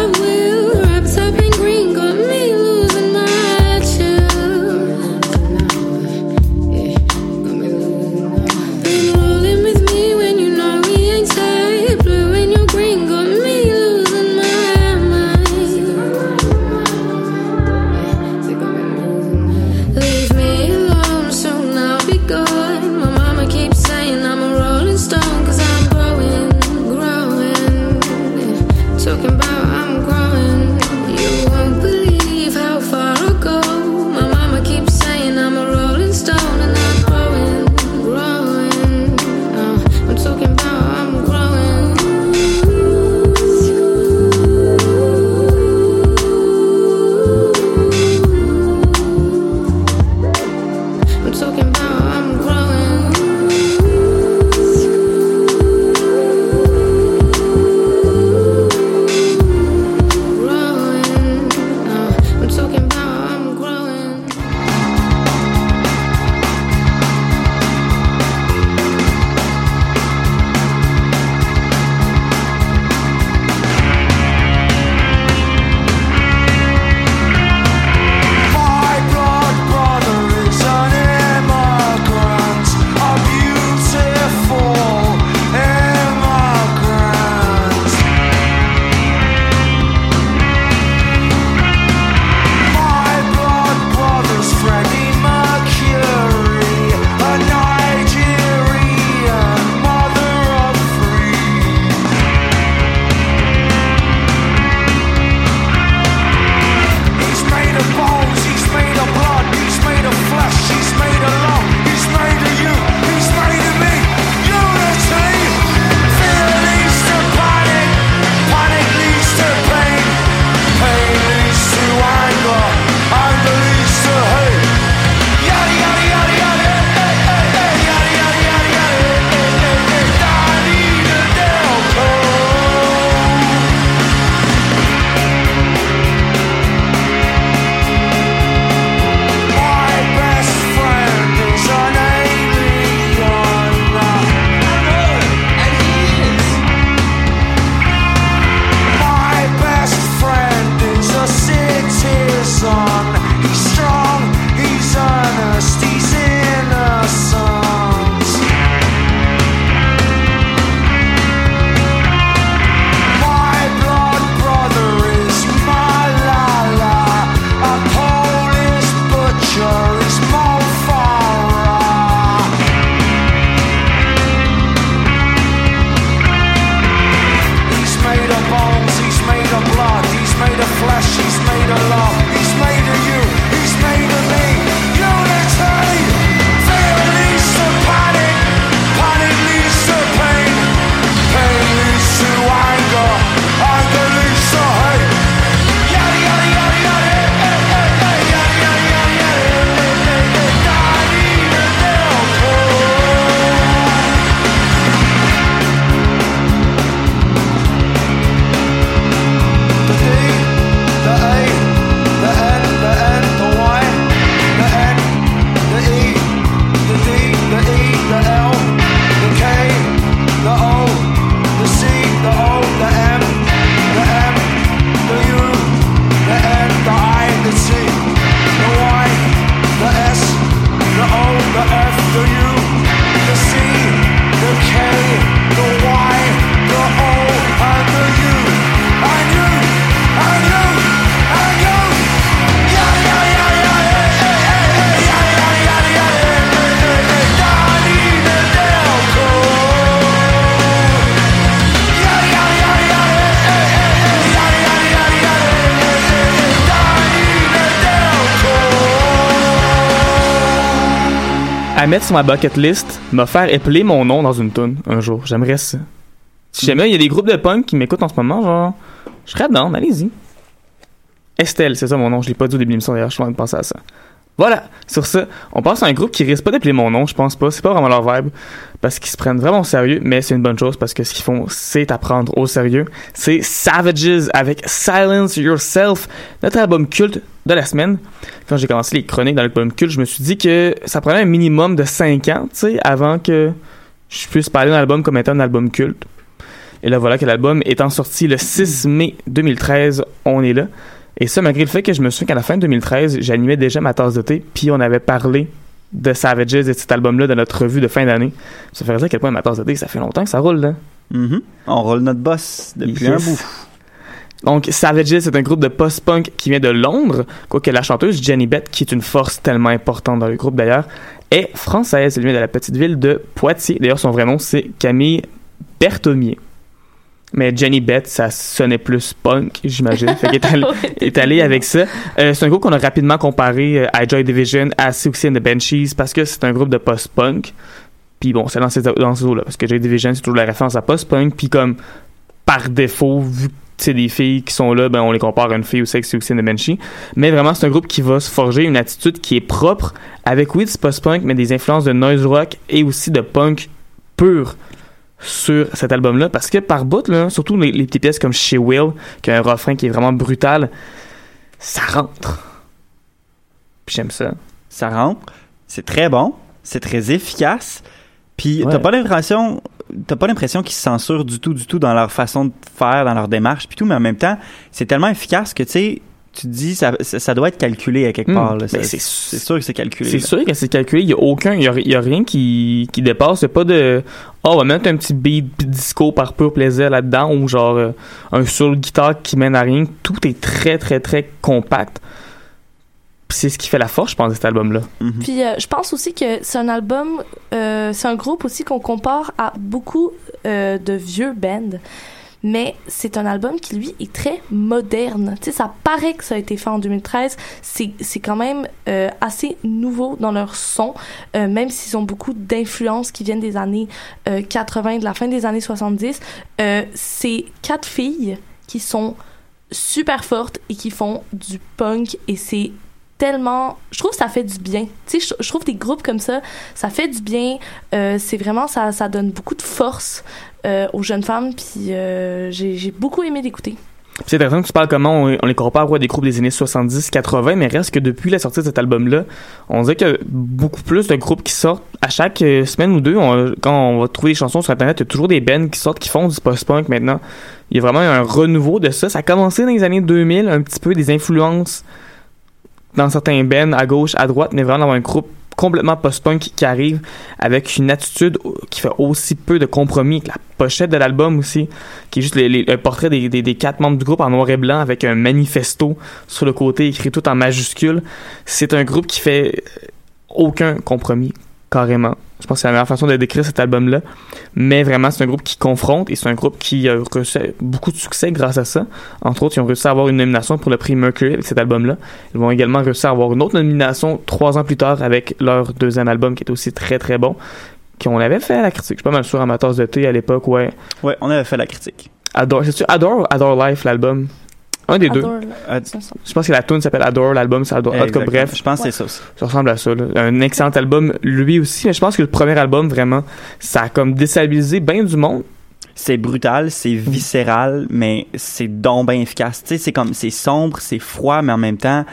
Speaker 2: mettre sur ma bucket list, me faire épeler mon nom dans une tune un jour. J'aimerais ça. Si jamais il y a des groupes de punk qui m'écoutent en ce moment, genre, je serais dedans, allez-y. Estelle, c'est ça mon nom, je l'ai pas dit au début de l'émission d'ailleurs, je suis en train de penser à ça. Voilà, sur ça, on passe à un groupe qui risque pas d'appeler mon nom, je pense pas, c'est pas vraiment leur vibe, parce qu'ils se prennent vraiment au sérieux, mais c'est une bonne chose parce que ce qu'ils font, c'est à prendre au sérieux. C'est Savages avec Silence Yourself, notre album culte de la semaine. Quand j'ai commencé les chroniques dans l'album culte, je me suis dit que ça prenait un minimum de 5 ans, tu sais, avant que je puisse parler d'un album comme étant un album culte. Et là, voilà que l'album étant sorti le 6 mai 2013, on est là. Et ça, malgré le fait que je me souviens qu'à la fin de 2013, j'animais déjà ma tasse de thé, puis on avait parlé de Savages et de cet album-là dans notre revue de fin d'année. Ça fait dire à quel point ma tasse de thé, ça fait longtemps que ça roule, là.
Speaker 3: Mhm. On roule notre boss depuis
Speaker 2: Yes.
Speaker 3: un bout.
Speaker 2: Donc, Savages, c'est un groupe de post-punk qui vient de Londres, quoique la chanteuse Jenny Bett, qui est une force tellement importante dans le groupe d'ailleurs, est française. Elle vient de la petite ville de Poitiers. D'ailleurs, son vrai nom, c'est Camille Berthomier. Mais Jenny Bett, ça sonnait plus punk, j'imagine. Fait qu'elle est allée- est allée avec ça. Euh, c'est un groupe qu'on a rapidement comparé euh, à Joy Division, à Siouxsie and the Banshees, parce que c'est un groupe de post-punk. Puis bon, c'est dans ces, dans ces eaux-là, parce que Joy Division, c'est toujours la référence à post-punk. Puis comme, par défaut, vu que c'est des filles qui sont là, ben on les compare à une fille avec Siouxsie and the Banshee. Mais vraiment, c'est un groupe qui va se forger une attitude qui est propre, avec oui, du post-punk, mais des influences de noise rock et aussi de punk pur sur cet album-là parce que par bout, là, surtout les, les petites pièces comme Chez Will, qui a un refrain qui est vraiment brutal, ça rentre. Puis j'aime ça.
Speaker 3: Ça rentre, c'est très bon, c'est très efficace. Puis
Speaker 2: Ouais.
Speaker 3: t'as pas l'impression, t'as pas l'impression qu'ils se censurent du tout, du tout dans leur façon de faire, dans leur démarche, puis tout. Mais en même temps, c'est tellement efficace que tu sais, tu te dis ça, ça, doit être calculé à quelque
Speaker 2: Hmm.
Speaker 3: part.
Speaker 2: Ben, c'est-
Speaker 3: sûr que c'est calculé.
Speaker 2: C'est sûr que c'est calculé. Il n'y a aucun, il y a, il y a rien qui, qui dépasse. Il n'y a pas de, oh, on va mettre un petit beat disco par pur plaisir là-dedans ou genre euh, un solo guitare qui mène à rien. Tout est très, très, très compact. C'est ce qui fait la force, je pense, de cet album-là.
Speaker 3: Mhm.
Speaker 5: Puis euh, je pense aussi que c'est un album, euh, c'est un groupe aussi qu'on compare à beaucoup euh, de vieux bands. Mais c'est un album qui, lui, est très moderne. Tu sais, ça paraît que ça a été fait en 2013. C'est, c'est quand même euh, assez nouveau dans leur son, euh, même s'ils ont beaucoup d'influences qui viennent des années euh, 80, de la fin des années 70. Euh, c'est quatre filles qui sont super fortes et qui font du punk et c'est tellement je trouve que ça fait du bien tu sais je, je trouve des groupes comme ça ça fait du bien euh, c'est vraiment ça ça donne beaucoup de force euh, aux jeunes femmes puis euh, j'ai beaucoup aimé l'écouter
Speaker 2: C'est intéressant que tu parles comment on, les compare ouais, des groupes des années 70-80, mais reste que depuis la sortie de cet album-là, on dirait a beaucoup plus de groupes qui sortent à chaque semaine ou deux. quand on va trouver des chansons sur Internet, il y a toujours des bands qui sortent, qui font du post-punk maintenant. Il y a vraiment un renouveau de ça. Ça a commencé dans les années 2000, un petit peu des influences dans certains bands à gauche, à droite, mais vraiment dans un groupe complètement post-punk qui arrive avec une attitude qui fait aussi peu de compromis que la pochette de l'album aussi qui est juste un portrait des, des, des quatre membres du groupe en noir et blanc avec un manifesto sur le côté écrit tout en majuscule. C'est un groupe qui fait aucun compromis, carrément. Je pense que c'est la meilleure façon de décrire cet album-là. Mais vraiment, c'est un groupe qui confronte et c'est un groupe qui a reçu beaucoup de succès grâce à ça. Entre autres, ils ont réussi à avoir une nomination pour le prix Mercury avec cet album-là. Ils vont également réussir à avoir une autre nomination trois ans plus tard avec leur deuxième album qui est aussi très très bon qu'on avait fait à la critique. Je suis pas mal sûr tasse de thé à l'époque, ouais.
Speaker 3: Ouais, on avait fait la critique.
Speaker 2: Adore, c'est-tu Adore Adore Life, l'album? Un des deux.
Speaker 5: Adore, semble.
Speaker 2: Je pense que la tune s'appelle Adore, l'album c'est Adore.
Speaker 3: Exactement.
Speaker 2: bref,
Speaker 3: Je pense que c'est ça aussi.
Speaker 2: ça ressemble à ça. là. Un excellent album, lui aussi. Mais je pense que le premier album, vraiment, ça a comme déstabilisé bien du monde.
Speaker 3: C'est brutal, c'est viscéral, mais c'est donc bien efficace. Tu sais, c'est comme, c'est sombre, c'est froid, mais en même temps,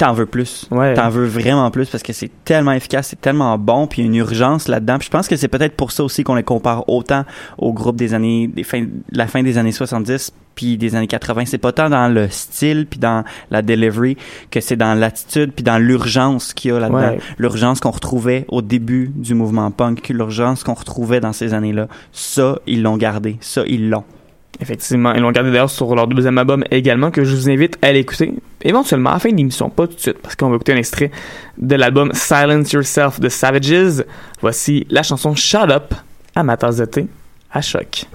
Speaker 3: t'en veux plus.
Speaker 2: Ouais.
Speaker 3: T'en veux vraiment plus parce que c'est tellement efficace, c'est tellement bon, puis il y a une urgence là-dedans. Puis je pense que c'est peut-être pour ça aussi qu'on les compare autant au groupe des années, des fins, la fin des années 70 puis des années 80. C'est pas tant dans le style puis dans la delivery que c'est dans l'attitude puis dans l'urgence qu'il y a là-dedans.
Speaker 2: Ouais.
Speaker 3: L'urgence qu'on retrouvait au début du mouvement punk, l'urgence qu'on retrouvait dans ces années-là. Ça, ils l'ont gardé. Ça, ils l'ont.
Speaker 2: Effectivement. Ils l'ont gardé d'ailleurs sur leur deuxième album également, que je vous invite à l'écouter. Éventuellement, à la fin de l'émission, pas tout de suite, parce qu'on va écouter un extrait de l'album Silence Yourself de Savages. Voici la chanson Shut Up à ma tasse de thé à choc.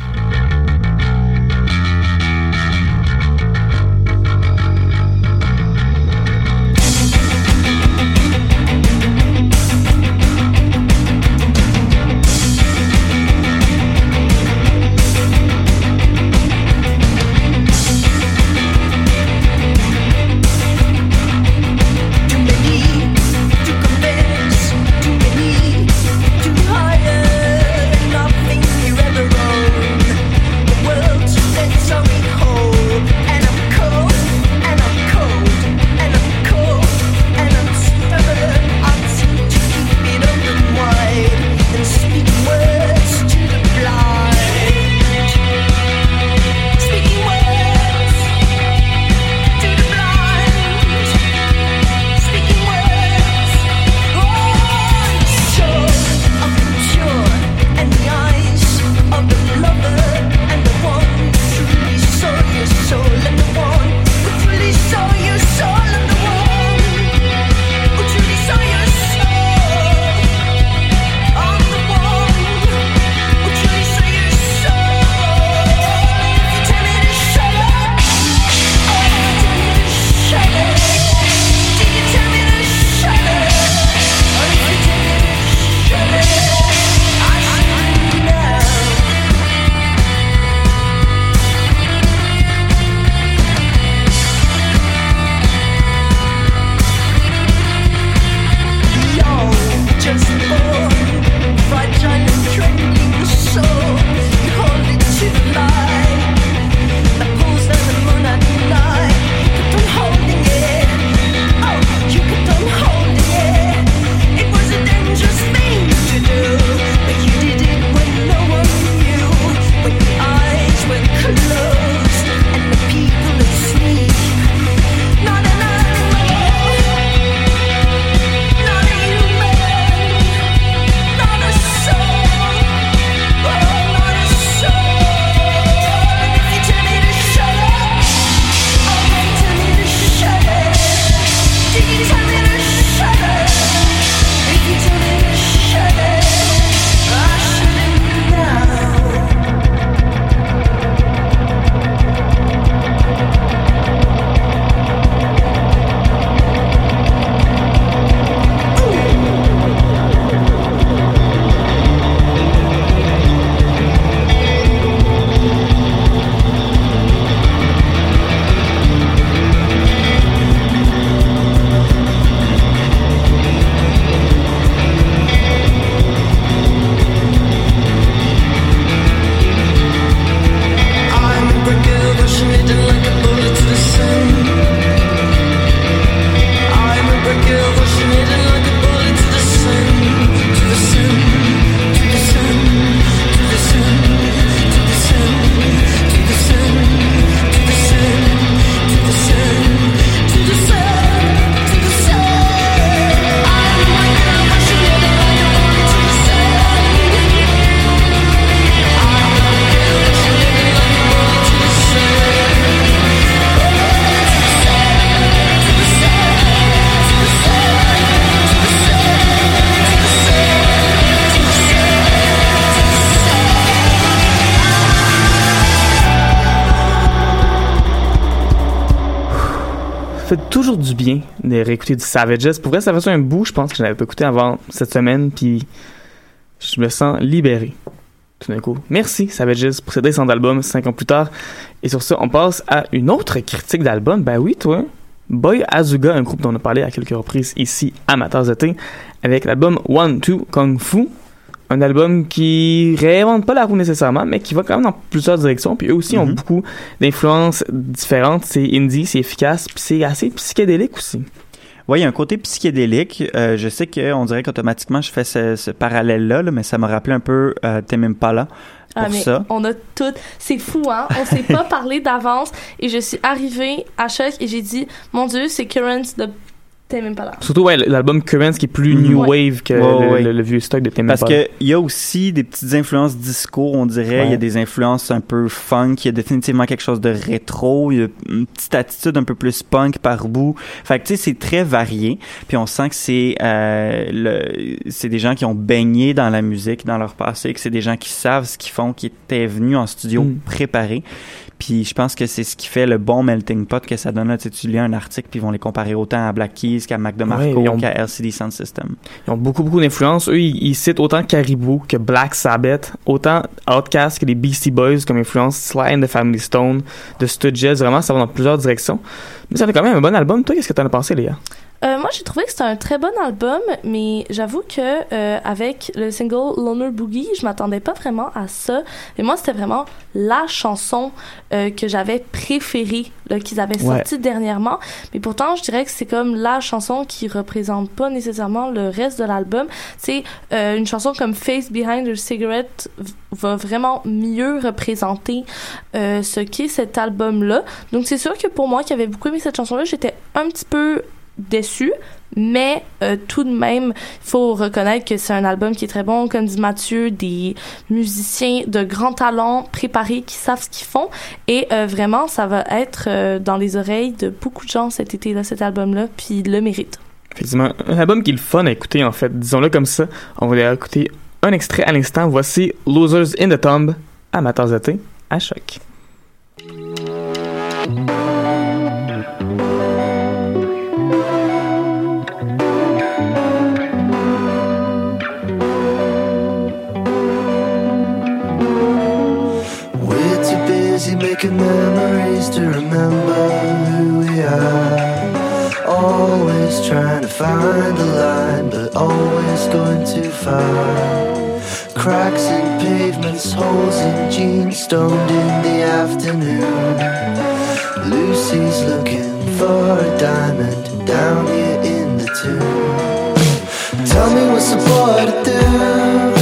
Speaker 2: Réécouter du Savages. Pour vrai, ça fait un bout, je pense que je n'avais pas écouté avant cette semaine, puis je me sens libéré. Tout d'un coup. Merci, Savages, pour ce descente d'album, cinq ans plus tard. Et sur ça, on passe à une autre critique d'album. Ben oui, toi. Boy Azuga, un groupe dont on a parlé à quelques reprises ici, Amateurs de thé, avec l'album One Two Kung Fu. Un album qui réinvente pas la roue nécessairement, mais qui va quand même dans plusieurs directions. Puis eux aussi ont
Speaker 3: Mhm.
Speaker 2: beaucoup d'influences différentes. C'est indie, c'est efficace, puis c'est assez psychédélique aussi.
Speaker 3: Oui, il y a un côté psychédélique. Euh, je sais qu'on dirait qu'automatiquement, je fais ce, ce parallèle-là, là, mais ça me rappelait un peu euh, Impala pour
Speaker 5: Ah, mais
Speaker 3: ça.
Speaker 5: on a tout. C'est fou, hein? On s'est pas parlé d'avance et je suis arrivée à choc et j'ai dit, mon Dieu, c'est Currents de
Speaker 2: Surtout, ouais, l'album Currents qui est plus
Speaker 3: Mhm.
Speaker 2: new
Speaker 5: Ouais.
Speaker 2: wave que
Speaker 3: Ouais,
Speaker 2: le,
Speaker 3: ouais.
Speaker 2: le- le vieux stock de Tame
Speaker 3: Parce qu'il y a aussi des petites influences disco, on dirait. Il y
Speaker 2: Ouais.
Speaker 3: a des influences un peu funk. Il y a définitivement quelque chose de rétro. Il y a une petite attitude un peu plus punk par bout. Fait que, tu sais, c'est très varié. Puis on sent que c'est euh, le, c'est des gens qui ont baigné dans la musique dans leur passé, que c'est des gens qui savent ce qu'ils font, qui étaient venus en studio
Speaker 2: Mm.
Speaker 3: préparés. Puis je pense que c'est ce qui fait le bon melting pot que ça donne. Là, tu sais, tu lis un article, puis ils vont les comparer autant à Black Keys qu'à Mac DeMarco,
Speaker 2: Ouais, ont-
Speaker 3: qu'à LCD Sound System.
Speaker 2: Ils ont beaucoup, beaucoup d'influence. Eux, ils, ils citent autant Caribou que Black Sabbath, autant Outkast que les Beastie Boys comme influence, Sly and the Family Stone, de Stooges. Vraiment, ça va dans plusieurs directions. Mais ça fait quand même un bon album. Toi, qu'est-ce que t'en as pensé, Léa?
Speaker 5: Euh, moi, j'ai trouvé que c'était un très bon album, mais j'avoue que euh, avec le single Loner Boogie, je m'attendais pas vraiment à ça. Et moi, c'était vraiment la chanson euh, que j'avais préférée qu'ils avaient
Speaker 2: Ouais.
Speaker 5: sortie dernièrement. Mais pourtant, je dirais que c'est comme la chanson qui représente pas nécessairement le reste de l'album. C'est euh, une chanson comme Face Behind a Cigarette va vraiment mieux représenter euh, ce qu'est cet album-là. Donc, c'est sûr que pour moi, qui avait beaucoup aimé cette chanson-là, j'étais un petit peu déçu, mais euh, tout de même, il faut reconnaître que c'est un album qui est très bon, comme dit Mathieu, des musiciens de grand talent, préparés, qui savent ce qu'ils font, et euh, vraiment, ça va être euh, dans les oreilles de beaucoup de gens cet été-là, cet album-là, puis il le mérite.
Speaker 2: Effectivement, un album qui est le fun à écouter, en fait. Disons-le comme ça. On va écouter un extrait à l'instant. Voici Losers in the Tomb, amateurs de à choc.
Speaker 1: Trying to find the line, but always going too far. Cracks in pavements, holes in jeans, stoned in the afternoon. Lucy's looking for a diamond down here in the tomb. Tell me what's the boy to do?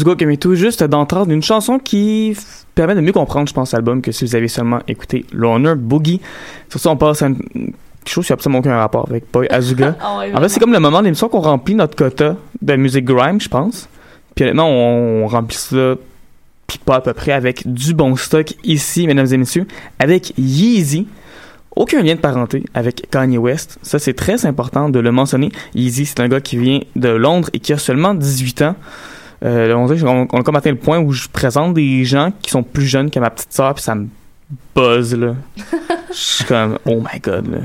Speaker 2: Azuga qui vient tout juste d'entendre une chanson qui permet de mieux comprendre, je pense, l'album que si vous avez seulement écouté Loner Boogie. Sur ça, on passe à une quelque chose qui n'a absolument aucun rapport avec Boy Azuga.
Speaker 5: Ah
Speaker 2: en fait, c'est comme le moment de l'émission qu'on remplit notre quota de musique grime, je pense. Puis honnêtement, on, on remplit ça, puis pas à peu près, avec du bon stock ici, mesdames et messieurs, avec Yeezy. Aucun lien de parenté avec Kanye West. Ça, c'est très important de le mentionner. Yeezy, c'est un gars qui vient de Londres et qui a seulement 18 ans. Euh, on, dirait qu'on- on a comme atteint le point où je présente des gens qui sont plus jeunes que ma petite sœur, puis ça me buzz, là. Je suis comme, oh my god, là.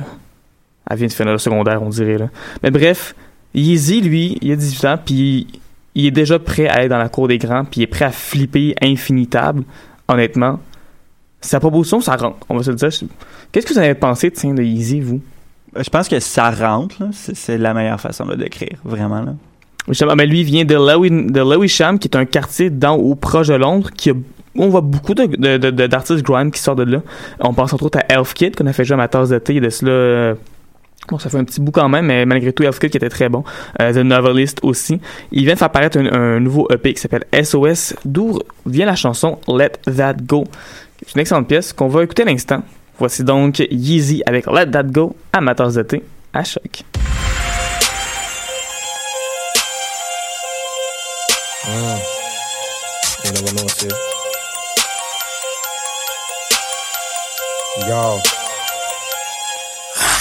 Speaker 2: Elle vient de finir le secondaire, on dirait, là. Mais bref, Yeezy, lui, il a 18 ans, puis il est déjà prêt à aller dans la cour des grands, puis il est prêt à flipper infinitable, honnêtement. Sa proposition, ça rentre, on va se le dire. Qu'est-ce que vous avez pensé, tiens, de Yeezy, vous?
Speaker 3: Euh, Je pense que ça rentre, là. C'est, c'est la meilleure façon de le décrire, vraiment. Là.
Speaker 2: Justement, mais lui vient de, de Lewisham, qui est un quartier dans ou proche de Londres, qui on voit beaucoup de, de- de- de- d'artistes qui sortent de là. On pense entre autres à Elf Kid, qu'on a fait jouer à ma tasse de thé, de cela... euh, Bon, ça fait un petit bout quand même, mais malgré tout, Elf Kid qui était très bon. Euh, The Novelist aussi. Il vient de faire apparaître un, nouveau EP qui s'appelle SOS, d'où vient la chanson Let That Go? C'est une excellente pièce qu'on va écouter à l'instant. Voici donc Yeezy avec Let That Go à ma de thé à choc.
Speaker 8: Y'all.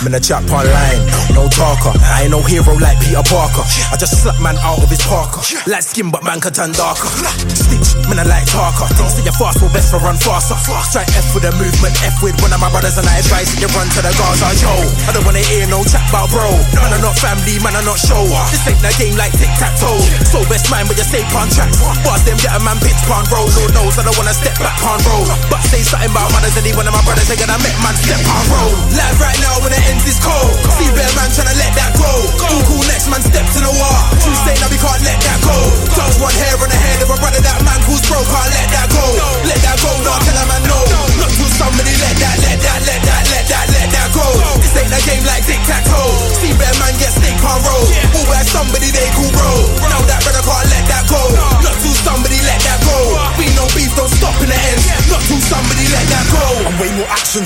Speaker 8: In a chat online, no talker. I ain't no hero like Peter Parker. I just slap man out of his parker. Light skin, but man can turn darker. Stitch, man, I like talker. Thinks that you're fast, well, best for run faster. Strike F with a movement, F with one of my brothers, and I advise that you run to the Gaza. Yo, I don't wanna hear no chat about bro. Man, I'm not family, man, I'm not show. This ain't no game like tic tac toe. So best mind, but you stay on track. Boss them get a man pitch pound roll. Lord knows I don't wanna step back pound roll. But say something about mothers, any one of my brothers, they gonna make man step pound roll. Live right now when it ends is cold. See bear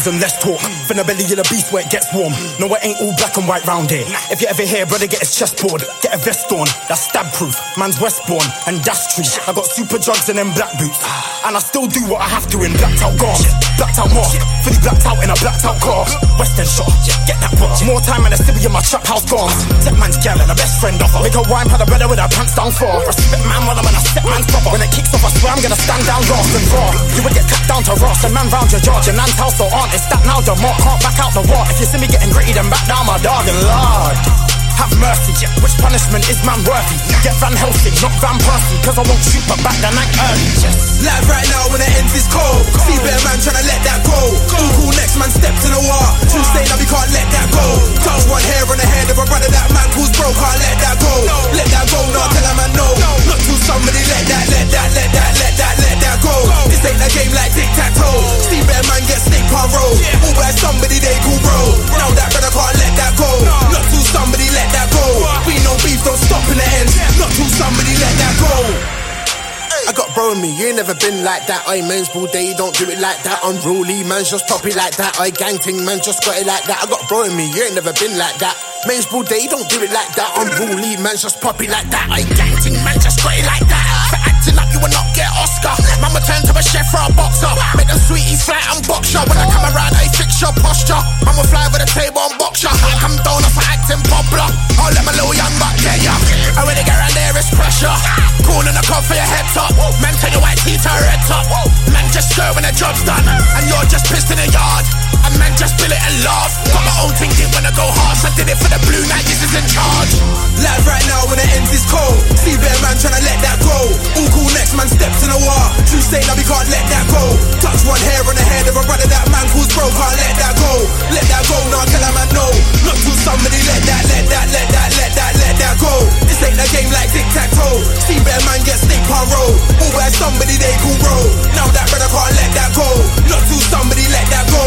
Speaker 9: and less talk. Finna belly in a beast where it gets warm. No, it ain't all black and white round here. If you ever hear, brother, get his chest bored. Get a vest on, that's stab proof. Man's Westbourne and that's tree. I got super drugs and them black boots. And I still do what I have to in blacked out garb. Blacked out mask. Fully blacked out in a blacked out car. Western shot, get that box. More time and a civvy in my trap house gone. Tech man's gal and a best friend offer. Make a rhyme, had a brother with her pants down for. Respect man while I'm in a step man's proper. When it kicks off, I swear I'm gonna stand down Ross and raw. You would get cut down to Ross and man round your jaw. Your nan's house or aunt, it's that now the mark. Can't back out the war. If you see me getting gritty, then back down my dog and lord. Have mercy, yeah. Which punishment is man worthy? Get Van Helsing, not Van Persie, cause I won't shoot but back the night early. Yes.
Speaker 8: Live right now when it ends is cold. See bear man tryna let that go. All cool next man step to the wall. Tuesday now we can't let that go. Touch one hair on the head of a brother that man calls bro. Can't let that go. Let that go now tell a man no. Not till somebody let that, let that, let that, let that, let that go. This ain't a game like tic tac toe. See bear man get snake on roll. Always somebody they call bro. Now that brother can't let that go. Not till somebody let that go. We no beef don't stop in the end. Not till somebody let that go.
Speaker 10: I got bro in me, you ain't never been like that. I man's all day, don't do it like that. Unruly, man's just poppy like that. I gang ting, man, just got it like that. I got bro in me, you ain't never been like that. Man's all day, don't do it like that. Unruly, man's just poppy like that. I gang ting, man, just got it like that. Acting up, you will not get Oscar. Man will turn to a chef or a boxer. Make them sweeties fly and box ya. When I come around, I fix your posture. Will fly over the table and box ya. I come down for acting popular. I'll oh, let my little young buck get ya. I really get around there, it's pressure. Cool in the cup for your head top. Man, tell your white teeth to a red top. Man, just go when the job's done. And you're just pissed in the yard. And man, just bill it and laugh. Got my own thing, didn't wanna go harsh. I did it for the blue night, this is in charge.
Speaker 8: Live right now when it ends is cold. See bear man tryna let that go. All cool next man steps in the wall. Tuesday now we can't let that go. Touch one hair on the head of a brother that man calls bro. Can't let that go. Let that go now tell a man no. Not till somebody let that, let that, let that, let that, let that go. This ain't a game like tic tac toe. See bear man get snake on roll. Always somebody they call bro. Now that brother can't let that go. Not till somebody let that go.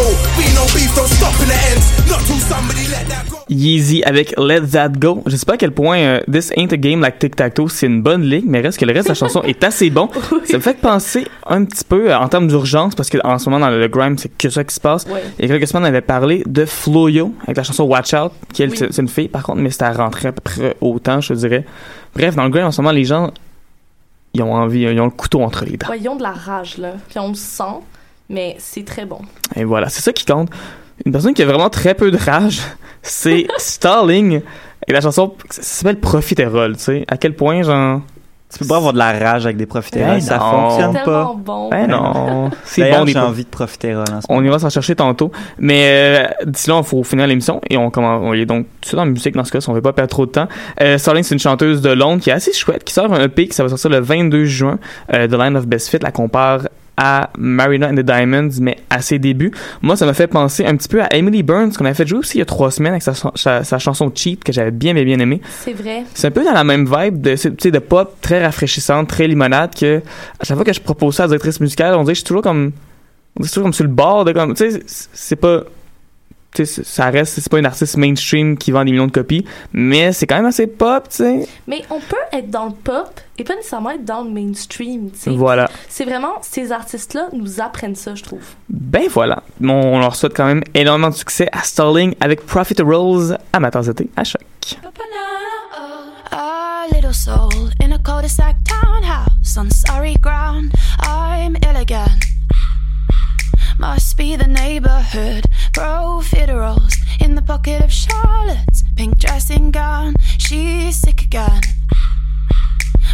Speaker 2: Yeezy avec Let That Go. Je sais pas à quel point euh, This Ain't a Game Like Tic Tac Toe, c'est une bonne ligue, mais reste que le reste de la chanson est assez bon. Ça me fait penser un petit peu euh, en termes d'urgence, parce qu'en ce moment dans le grime, c'est que ça qui se passe. Y a quelques semaines, on avait parlé de Floyo avec la chanson Watch Out, qui
Speaker 5: Oui.
Speaker 2: c'est une fille par contre, mais c'était à rentrer à peu près autant, je te dirais. Bref, dans le grime, en ce moment, les gens, ils ont envie, ils ont le couteau entre les dents.
Speaker 5: Ouais, ils ont de la rage, là. Puis on le sent, mais c'est très bon.
Speaker 2: Et voilà, c'est ça qui compte. Une personne qui a vraiment très peu de rage, c'est Starling. Et la chanson, ça s'appelle Profiterole, tu sais. À quel point, genre.
Speaker 3: Tu peux pas avoir de la rage avec des profiteroles,
Speaker 2: Ben
Speaker 3: ça
Speaker 2: non.
Speaker 3: fonctionne
Speaker 5: C'est
Speaker 3: pas.
Speaker 5: tellement bon.
Speaker 2: Ben non. C'est bon,
Speaker 3: j'ai envie de profiterole en
Speaker 2: On ira s'en chercher tantôt. Mais euh, d'ici là, il faut finir l'émission et on commence. On est donc tout de suite dans la musique dans ce cas, si on veut pas perdre trop de temps. Euh, Starling, c'est une chanteuse de Londres qui est assez chouette, qui sort un EP qui ça va sortir le 22 juin. Euh, The Line of Best Fit la compare à Marina and the Diamonds, mais à ses débuts. Moi, ça m'a fait penser un petit peu à Emily Burns, qu'on avait fait jouer aussi il y a trois semaines avec sa, sa, sa chanson Cheat, que j'avais bien, bien, bien aimé.
Speaker 5: C'est vrai.
Speaker 2: C'est un peu dans la même vibe de, de pop très rafraîchissante, très limonade, que à chaque fois que je propose ça à la directrice musicale, on dirait que je suis toujours comme, on suis toujours comme sur le bord de comme, tu sais, c'est- pas, ça reste, c'est pas une artiste mainstream qui vend des millions de copies, mais c'est quand même assez pop, tu sais.
Speaker 5: Mais on peut être dans le pop et pas nécessairement être dans le mainstream, tu sais.
Speaker 2: Voilà.
Speaker 5: C'est vraiment, ces artistes-là nous apprennent ça, je trouve.
Speaker 2: Ben voilà. Bon, on leur souhaite quand même énormément de succès à Starling avec Profit Rolls amateurs d'été à choc.
Speaker 11: A little soul in a cul-de-sac townhouse on sorry ground. I'm again. Must be the neighborhood. Profiteroles in the pocket of Charlotte's pink dressing gown. She's sick again.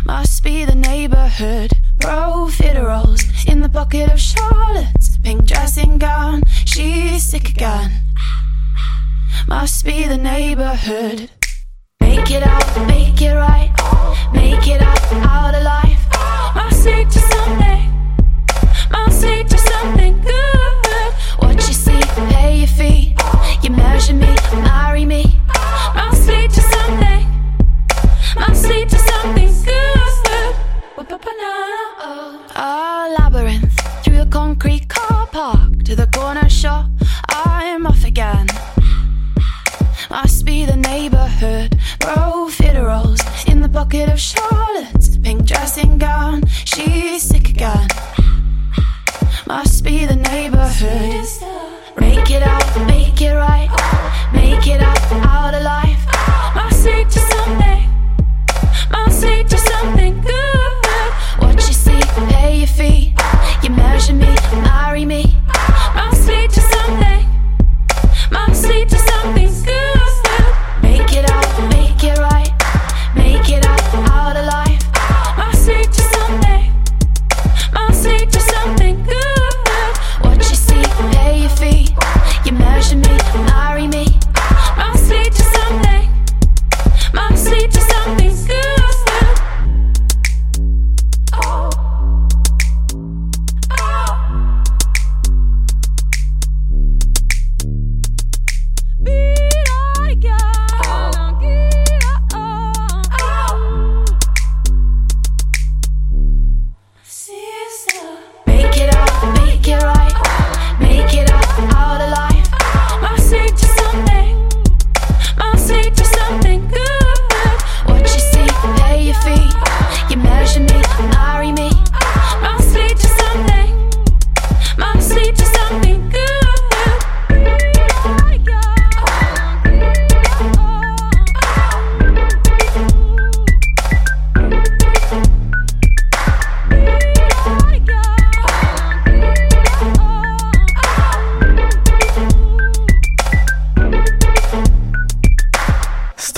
Speaker 11: Must be the neighborhood. Profiteroles in the pocket of Charlotte's pink dressing gown. She's sick again. Must be the neighborhood. Make it out, make it right. Make it out, out of life. Must to something. Pay your fee. You measure me, marry me. Must lead to something. Must lead to something good. A labyrinth through the concrete car park to the corner shop. I'm off again. Must be the neighborhood. Profiteroles in the pocket of Charlotte's pink dressing gown. She's sick again. Must be the neighborhood. Make it up, make it right. Make it up out of life. Must lead to something. Must lead to something good. What you see, pay your fee.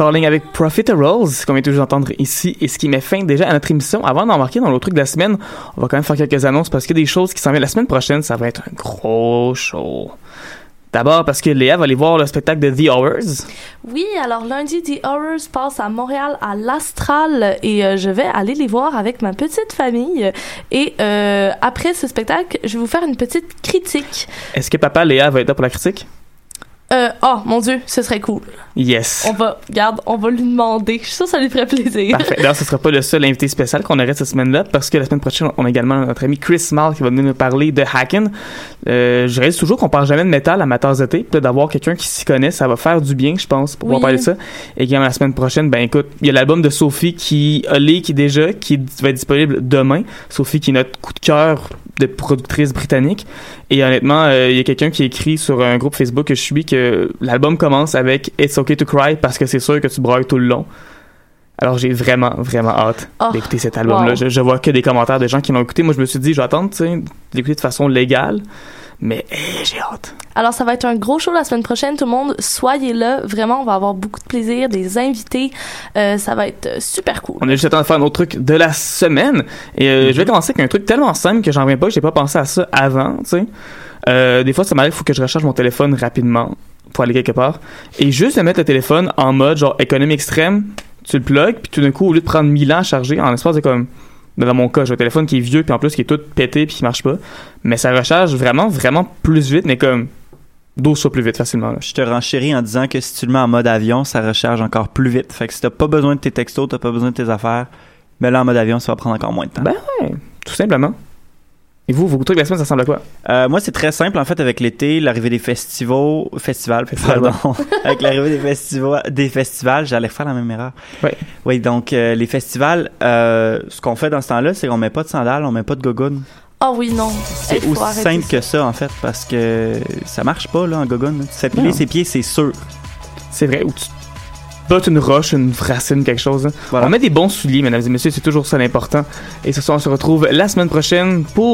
Speaker 2: Starling avec Profiteroles, qu'on vient toujours d'entendre ici, et ce qui met fin déjà à notre émission. Avant d'embarquer dans l'autre truc de la semaine, on va quand même faire quelques annonces parce qu'il y a des choses qui s'en viennent la semaine prochaine. Ça va être un gros show. D'abord parce que Léa va aller voir le spectacle de The Hours.
Speaker 5: Oui, alors lundi, The Horrors passe à Montréal à l'Astral et euh, je vais aller les voir avec ma petite famille. Et euh, après ce spectacle, je vais vous faire une petite critique.
Speaker 2: Est-ce que papa Léa va être là pour la critique?
Speaker 5: Euh, oh, mon Dieu, ce serait cool.
Speaker 2: Yes.
Speaker 5: On va, regarde, on va lui demander. Je suis sûre que ça lui ferait plaisir.
Speaker 2: Parfait. D'ailleurs, ce sera pas le seul invité spécial qu'on aurait cette semaine-là, parce que la semaine prochaine, on a également notre ami Chris Mal qui va venir nous parler de Hacken. Euh, je réalise toujours qu'on parle jamais de métal à Amateurs d'été. Peut-être d'avoir quelqu'un qui s'y connaît, ça va faire du bien, je pense, pour pouvoir
Speaker 5: Oui.
Speaker 2: parler de ça. Et également, la semaine prochaine, ben écoute, il y a l'album de Sophie qui a leak déjà, qui va être disponible demain. Sophie qui est notre coup de cœur de productrice britannique. Et honnêtement, euh, il y a quelqu'un qui écrit sur un groupe Facebook que je suis que l'album commence avec It's okay to cry parce que c'est sûr que tu brailles tout le long. Alors j'ai vraiment, vraiment hâte
Speaker 5: Oh,
Speaker 2: d'écouter cet album-là.
Speaker 5: wow.
Speaker 2: Je, je vois que des commentaires de gens qui l'ont écouté. Moi, je me suis dit, je vais attendre, d'écouter de façon légale. Mais eh, j'ai hâte.
Speaker 5: Alors, ça va être un gros show la semaine prochaine. Tout le monde, soyez là. Vraiment, on va avoir beaucoup de plaisir, des invités. Euh, ça va être super cool.
Speaker 2: On a juste le temps de faire un autre truc de la semaine. Et euh, je vais commencer avec un truc tellement simple que j'en reviens pas, que j'ai pas pensé à ça avant, tu sais. Euh, des fois, ça m'arrive, il faut que je recharge mon téléphone rapidement pour aller quelque part. Et juste de mettre le téléphone en mode genre économie extrême, tu le plugs, puis tout d'un coup, au lieu de prendre 1000 ans à charger, en espace de comme. Dans mon cas, j'ai un téléphone qui est vieux, puis en plus qui est tout pété, puis qui marche pas. Mais ça recharge vraiment, vraiment plus vite, mais comme 12 fois plus vite facilement. là.
Speaker 3: Je te renchéris en disant que si tu le mets en mode avion, ça recharge encore plus vite. Fait que si t'as pas besoin de tes textos, t'as pas besoin de tes affaires, mais là en mode avion, ça va prendre encore moins de temps.
Speaker 2: Ben ouais, tout simplement. Et vous, vos trucs de la semaine, ça ressemble à quoi?
Speaker 3: Euh, moi, c'est très simple en fait avec l'été, l'arrivée des festivals, festivals,
Speaker 2: Festival,
Speaker 3: pardon, avec l'arrivée des festivals, des festivals, j'allais faire la même erreur.
Speaker 2: Ouais.
Speaker 3: Oui, donc euh, les festivals, euh, ce qu'on fait dans ce temps-là, c'est qu'on met pas de sandales, on met pas de gogoon.
Speaker 5: Ah oui, non.
Speaker 3: C'est aussi simple
Speaker 5: ça.
Speaker 3: que ça en fait parce que ça marche pas là en piler
Speaker 2: Non.
Speaker 3: ses pieds, c'est sûr.
Speaker 2: C'est vrai, ou tu bottes une roche, une racine, quelque chose. hein.
Speaker 3: Voilà.
Speaker 2: On met des bons souliers, mesdames et messieurs, c'est toujours ça l'important. Et ce soir, on se retrouve la semaine prochaine pour